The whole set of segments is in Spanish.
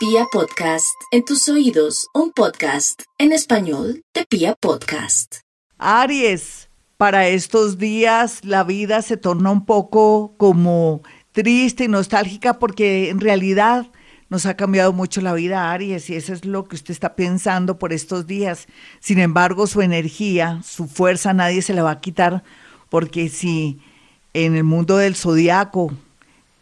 Pia Podcast, en tus oídos, un podcast en español de Pia Podcast. Aries, para estos días la vida se torna un poco como triste y nostálgica porque en realidad nos ha cambiado mucho la vida, Aries, y eso es lo que usted está pensando por estos días. Sin embargo, su energía, su fuerza, nadie se la va a quitar, porque si en el mundo del zodiaco,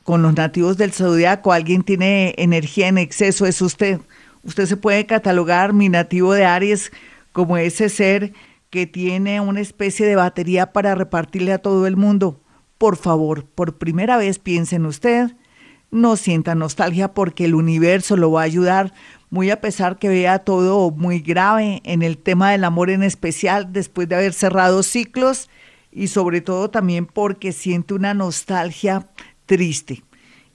con los nativos del zodiaco, alguien tiene energía en exceso, es usted. Usted se puede catalogar, mi nativo de Aries, como ese ser que tiene una especie de batería para repartirle a todo el mundo. Por favor, por primera vez piense en usted, no sienta nostalgia porque el universo lo va a ayudar, muy a pesar que vea todo muy grave en el tema del amor en especial después de haber cerrado ciclos y sobre todo también porque siente una nostalgia triste.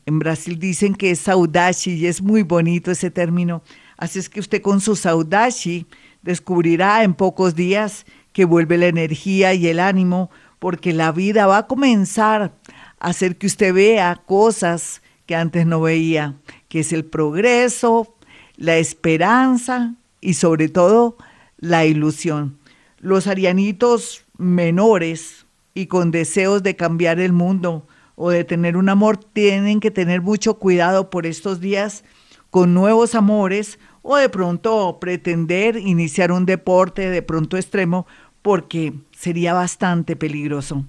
En Brasil dicen que es saudade y es muy bonito ese término. Así es que usted con su saudade descubrirá en pocos días que vuelve la energía y el ánimo, porque la vida va a comenzar a hacer que usted vea cosas que antes no veía, que es el progreso, la esperanza y sobre todo la ilusión. Los arianitos menores y con deseos de cambiar el mundo o de tener un amor tienen que tener mucho cuidado por estos días con nuevos amores o de pronto pretender iniciar un deporte de pronto extremo porque sería bastante peligroso.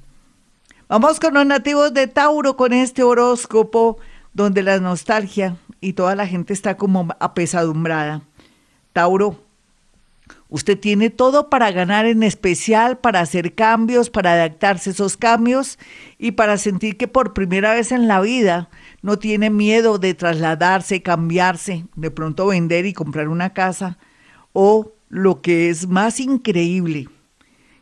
Vamos con los nativos de Tauro con este horóscopo donde la nostalgia y toda la gente está como apesadumbrada. Tauro, usted tiene todo para ganar, en especial para hacer cambios, para adaptarse a esos cambios y para sentir que por primera vez en la vida no tiene miedo de trasladarse, cambiarse, de pronto vender y comprar una casa o lo que es más increíble,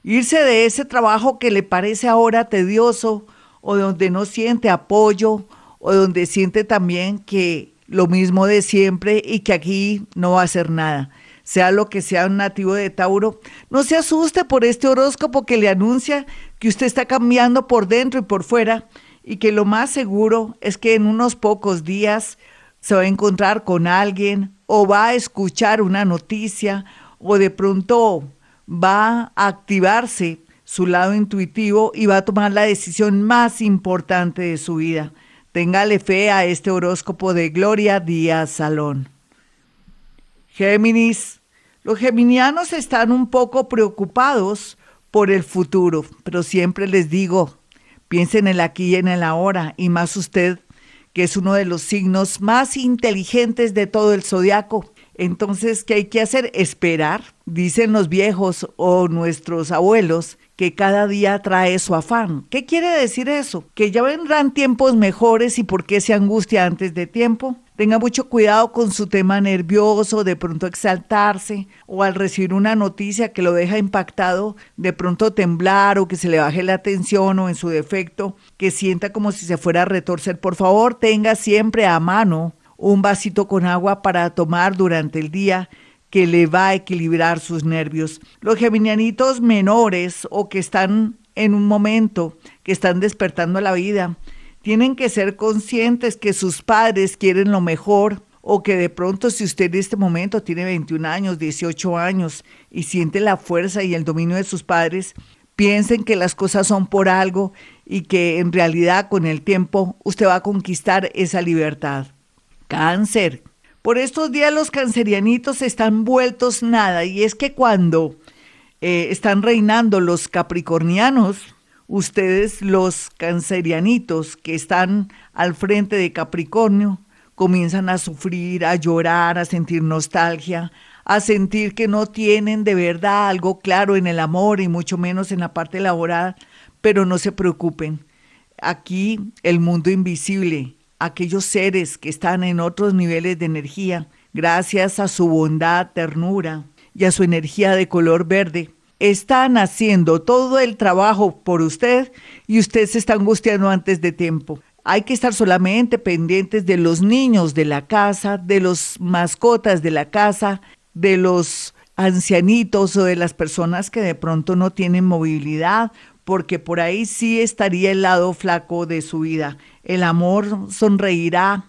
irse de ese trabajo que le parece ahora tedioso o donde no siente apoyo o donde siente también que lo mismo de siempre y que aquí no va a hacer nada. Sea lo que sea un nativo de Tauro, no se asuste por este horóscopo que le anuncia que usted está cambiando por dentro y por fuera y que lo más seguro es que en unos pocos días se va a encontrar con alguien o va a escuchar una noticia o de pronto va a activarse su lado intuitivo y va a tomar la decisión más importante de su vida. Téngale fe a este horóscopo de Gloria Díaz Salón. Géminis. Los geminianos están un poco preocupados por el futuro, pero siempre les digo, piensen en el aquí y en el ahora, y más usted, que es uno de los signos más inteligentes de todo el zodiaco. Entonces, ¿qué hay que hacer? Esperar. Dicen los viejos o nuestros abuelos que cada día trae su afán. ¿Qué quiere decir eso? Que ya vendrán tiempos mejores y por qué se angustia antes de tiempo. Tenga mucho cuidado con su tema nervioso, de pronto exaltarse o al recibir una noticia que lo deja impactado, de pronto temblar o que se le baje la tensión o en su defecto, que sienta como si se fuera a retorcer. Por favor, tenga siempre a mano un vasito con agua para tomar durante el día que le va a equilibrar sus nervios. Los geminianitos menores o que están en un momento que están despertando la vida, tienen que ser conscientes que sus padres quieren lo mejor o que de pronto si usted en este momento tiene 21 años, 18 años y siente la fuerza y el dominio de sus padres, piensen que las cosas son por algo y que en realidad con el tiempo usted va a conquistar esa libertad. Cáncer. Por estos días los cancerianitos están vueltos nada y es que cuando eh, están reinando los capricornianos, ustedes los cancerianitos que están al frente de Capricornio comienzan a sufrir, a llorar, a sentir nostalgia, a sentir que no tienen de verdad algo claro en el amor y mucho menos en la parte laboral, pero no se preocupen. Aquí el mundo invisible, aquellos seres que están en otros niveles de energía, gracias a su bondad, ternura y a su energía de color verde, están haciendo todo el trabajo por usted y usted se está angustiando antes de tiempo. Hay que estar solamente pendientes de los niños de la casa, de los mascotas de la casa, de los ancianitos o de las personas que de pronto no tienen movilidad, porque por ahí sí estaría el lado flaco de su vida el amor sonreirá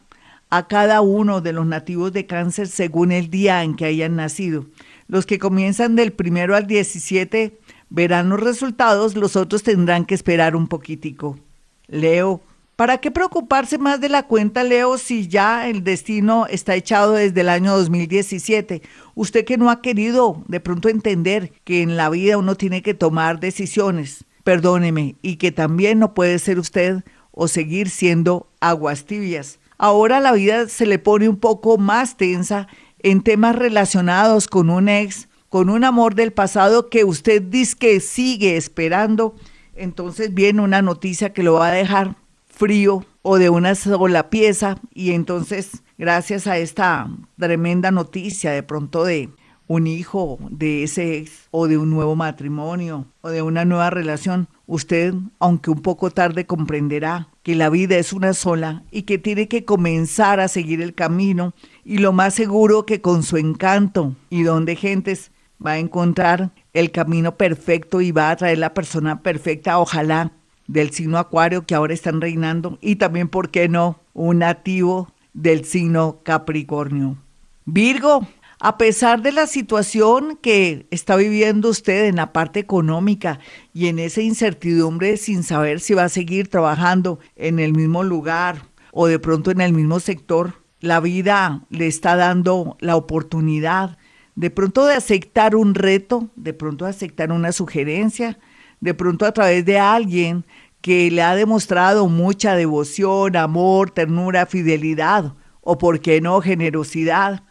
a cada uno de los nativos de cáncer según el día en que hayan nacido. Los que comienzan del primero al 17 verán los resultados, los otros tendrán que esperar un poquitico. Leo, ¿para qué preocuparse más de la cuenta, Leo, si ya el destino está echado desde el año 2017? Usted que no ha querido de pronto entender que en la vida uno tiene que tomar decisiones, perdóneme, y que también no puede ser usted o seguir siendo aguas tibias. Ahora la vida se le pone un poco más tensa en temas relacionados con un ex, con un amor del pasado que usted dice que sigue esperando. Entonces viene una noticia que lo va a dejar frío o de una sola pieza y entonces gracias a esta tremenda noticia de pronto de un hijo de ese ex o de un nuevo matrimonio o de una nueva relación, usted, aunque un poco tarde, comprenderá que la vida es una sola y que tiene que comenzar a seguir el camino y lo más seguro que con su encanto y don de gentes va a encontrar el camino perfecto y va a traer la persona perfecta, ojalá, del signo acuario que ahora están reinando y también, ¿por qué no?, un nativo del signo Capricornio. Virgo, a pesar de la situación que está viviendo usted en la parte económica y en esa incertidumbre sin saber si va a seguir trabajando en el mismo lugar o de pronto en el mismo sector, la vida le está dando la oportunidad de pronto de aceptar un reto, de pronto de aceptar una sugerencia, de pronto a través de alguien que le ha demostrado mucha devoción, amor, ternura, fidelidad o, por qué no, generosidad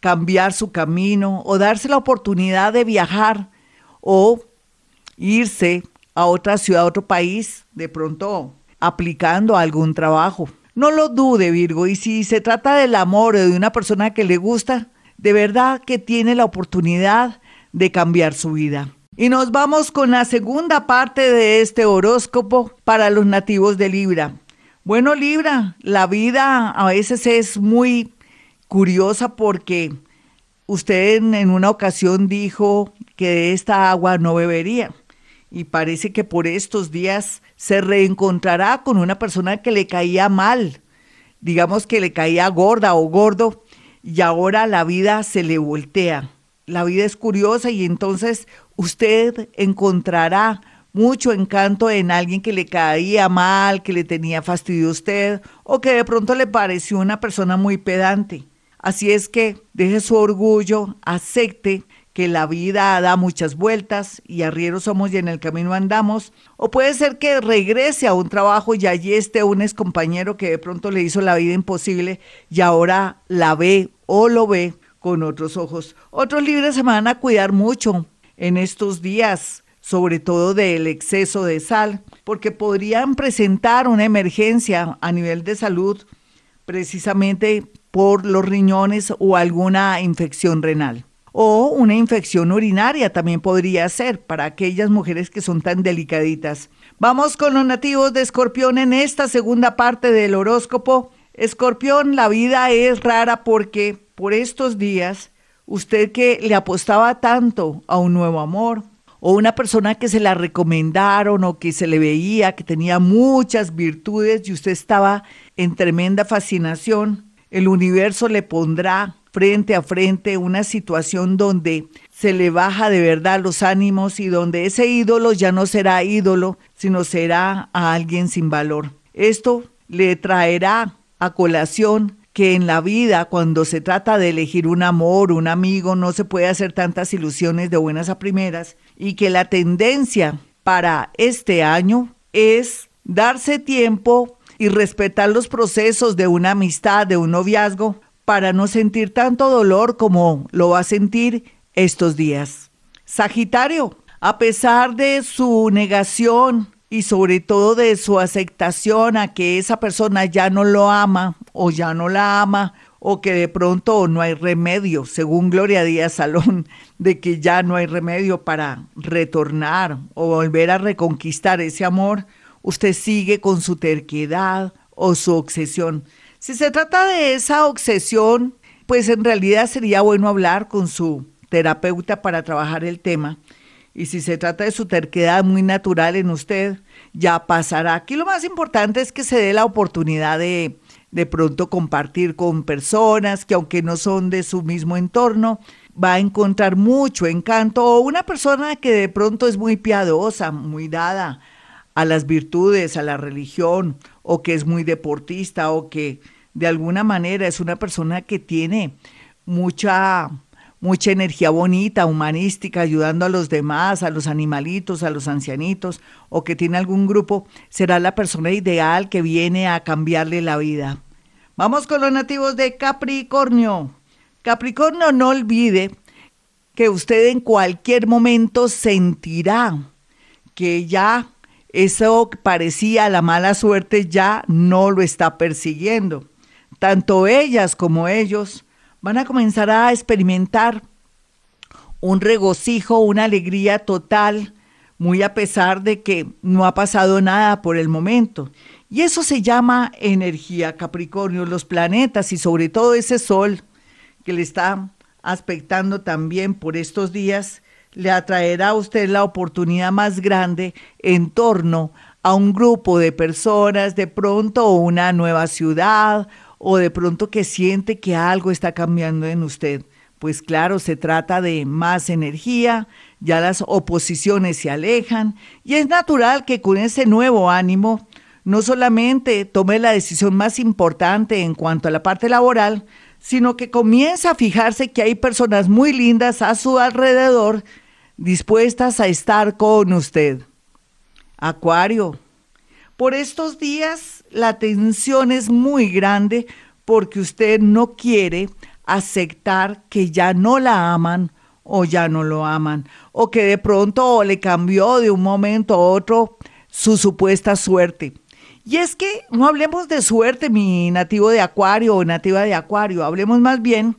cambiar su camino o darse la oportunidad de viajar o irse a otra ciudad, a otro país, de pronto aplicando algún trabajo. No lo dude, Virgo, y si se trata del amor o de una persona que le gusta, de verdad que tiene la oportunidad de cambiar su vida. Y nos vamos con la segunda parte de este horóscopo para los nativos de Libra. Bueno, Libra, la vida a veces es muy curiosa porque usted en una ocasión dijo que de esta agua no bebería y parece que por estos días se reencontrará con una persona que le caía mal, digamos que le caía gorda o gordo y ahora la vida se le voltea. La vida es curiosa y entonces usted encontrará mucho encanto en alguien que le caía mal, que le tenía fastidio a usted o que de pronto le pareció una persona muy pedante. Así es que deje su orgullo, acepte que la vida da muchas vueltas y arrieros somos y en el camino andamos. O puede ser que regrese a un trabajo y allí esté un ex compañero que de pronto le hizo la vida imposible y ahora la ve o lo ve con otros ojos. Otros libres se van a cuidar mucho en estos días, sobre todo del exceso de sal, porque podrían presentar una emergencia a nivel de salud precisamente por los riñones o alguna infección renal. O una infección urinaria también podría ser para aquellas mujeres que son tan delicaditas. Vamos con los nativos de Escorpión en esta segunda parte del horóscopo. Escorpión, la vida es rara porque por estos días usted que le apostaba tanto a un nuevo amor, o una persona que se la recomendaron o que se le veía que tenía muchas virtudes y usted estaba en tremenda fascinación, el universo le pondrá frente a frente una situación donde se le baja de verdad los ánimos y donde ese ídolo ya no será ídolo, sino será a alguien sin valor. Esto le traerá a colación que en la vida, cuando se trata de elegir un amor, un amigo, no se puede hacer tantas ilusiones de buenas a primeras y que la tendencia para este año es darse tiempo y respetar los procesos de una amistad, de un noviazgo, para no sentir tanto dolor como lo va a sentir estos días. Sagitario, a pesar de su negación y sobre todo de su aceptación a que esa persona ya no lo ama o ya no la ama o que de pronto no hay remedio, según Gloria Díaz Salón, de que ya no hay remedio para retornar o volver a reconquistar ese amor, usted sigue con su terquedad o su obsesión. Si se trata de esa obsesión, pues en realidad sería bueno hablar con su terapeuta para trabajar el tema. Y si se trata de su terquedad muy natural en usted, ya pasará. Aquí lo más importante es que se dé la oportunidad de de pronto compartir con personas que aunque no son de su mismo entorno, va a encontrar mucho encanto o una persona que de pronto es muy piadosa, muy dada a las virtudes, a la religión, o que es muy deportista, o que de alguna manera es una persona que tiene mucha mucha energía bonita, humanística, ayudando a los demás, a los animalitos, a los ancianitos, o que tiene algún grupo, será la persona ideal que viene a cambiarle la vida. Vamos con los nativos de Capricornio. Capricornio, no olvide que usted en cualquier momento sentirá que ya eso parecía la mala suerte ya no lo está persiguiendo. Tanto ellas como ellos van a comenzar a experimentar un regocijo, una alegría total, muy a pesar de que no ha pasado nada por el momento. Y eso se llama energía Capricornio, los planetas y sobre todo ese sol que le está aspectando también por estos días, le atraerá a usted la oportunidad más grande en torno a un grupo de personas, de pronto una nueva ciudad o de pronto que siente que algo está cambiando en usted. Pues claro, se trata de más energía, ya las oposiciones se alejan y es natural que con ese nuevo ánimo no solamente tome la decisión más importante en cuanto a la parte laboral, sino que comienza a fijarse que hay personas muy lindas a su alrededor dispuestas a estar con usted. Acuario, por estos días la tensión es muy grande porque usted no quiere aceptar que ya no la aman o ya no lo aman, o que de pronto le cambió de un momento a otro su supuesta suerte. Y es que no hablemos de suerte, mi nativo de Acuario o nativa de Acuario, hablemos más bien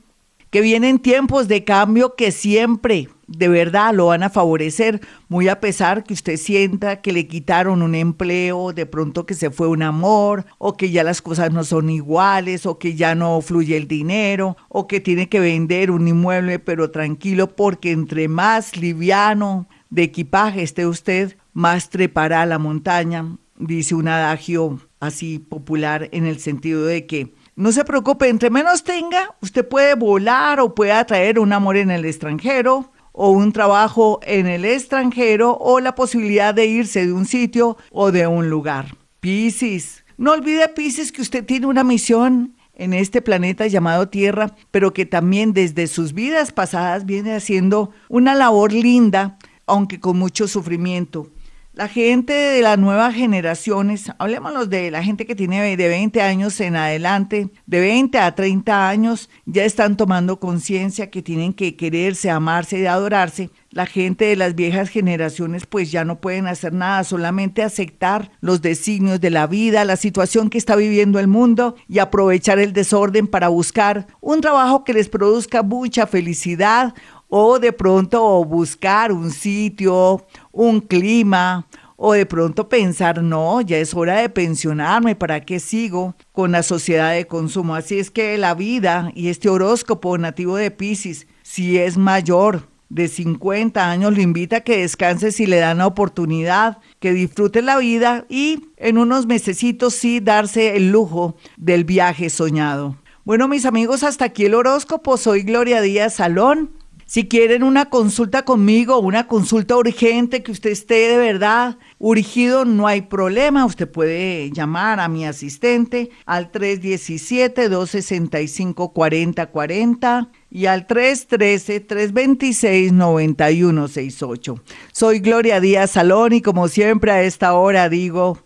que vienen tiempos de cambio que siempre de verdad lo van a favorecer, muy a pesar que usted sienta que le quitaron un empleo, de pronto que se fue un amor, o que ya las cosas no son iguales, o que ya no fluye el dinero, o que tiene que vender un inmueble, pero tranquilo, porque entre más liviano de equipaje esté usted, más trepará la montaña, dice un adagio así popular en el sentido de que no se preocupe, entre menos tenga, usted puede volar o puede atraer un amor en el extranjero o un trabajo en el extranjero o la posibilidad de irse de un sitio o de un lugar. Piscis, no olvide Piscis que usted tiene una misión en este planeta llamado Tierra, pero que también desde sus vidas pasadas viene haciendo una labor linda, aunque con mucho sufrimiento. La gente de las nuevas generaciones, hablemoslos de la gente que tiene de 20 años en adelante, de 20 a 30 años, ya están tomando conciencia que tienen que quererse, amarse y adorarse. La gente de las viejas generaciones pues ya no pueden hacer nada, solamente aceptar los designios de la vida, la situación que está viviendo el mundo y aprovechar el desorden para buscar un trabajo que les produzca mucha felicidad o de pronto buscar un sitio, un clima, o de pronto pensar, no, ya es hora de pensionarme, ¿para qué sigo con la sociedad de consumo? Así es que la vida y este horóscopo nativo de Pisces, si es mayor de 50 años, lo invita a que descanse si le dan la oportunidad, que disfrute la vida y en unos mesecitos sí darse el lujo del viaje soñado. Bueno, mis amigos, hasta aquí el horóscopo. Soy Gloria Díaz Salón. Si quieren una consulta conmigo, una consulta urgente, que usted esté de verdad urgido, no hay problema. Usted puede llamar a mi asistente al 317-265-4040 y al 313-326-9168. Soy Gloria Díaz Salón y como siempre a esta hora digo,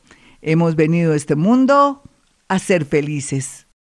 hemos venido a este mundo a ser felices.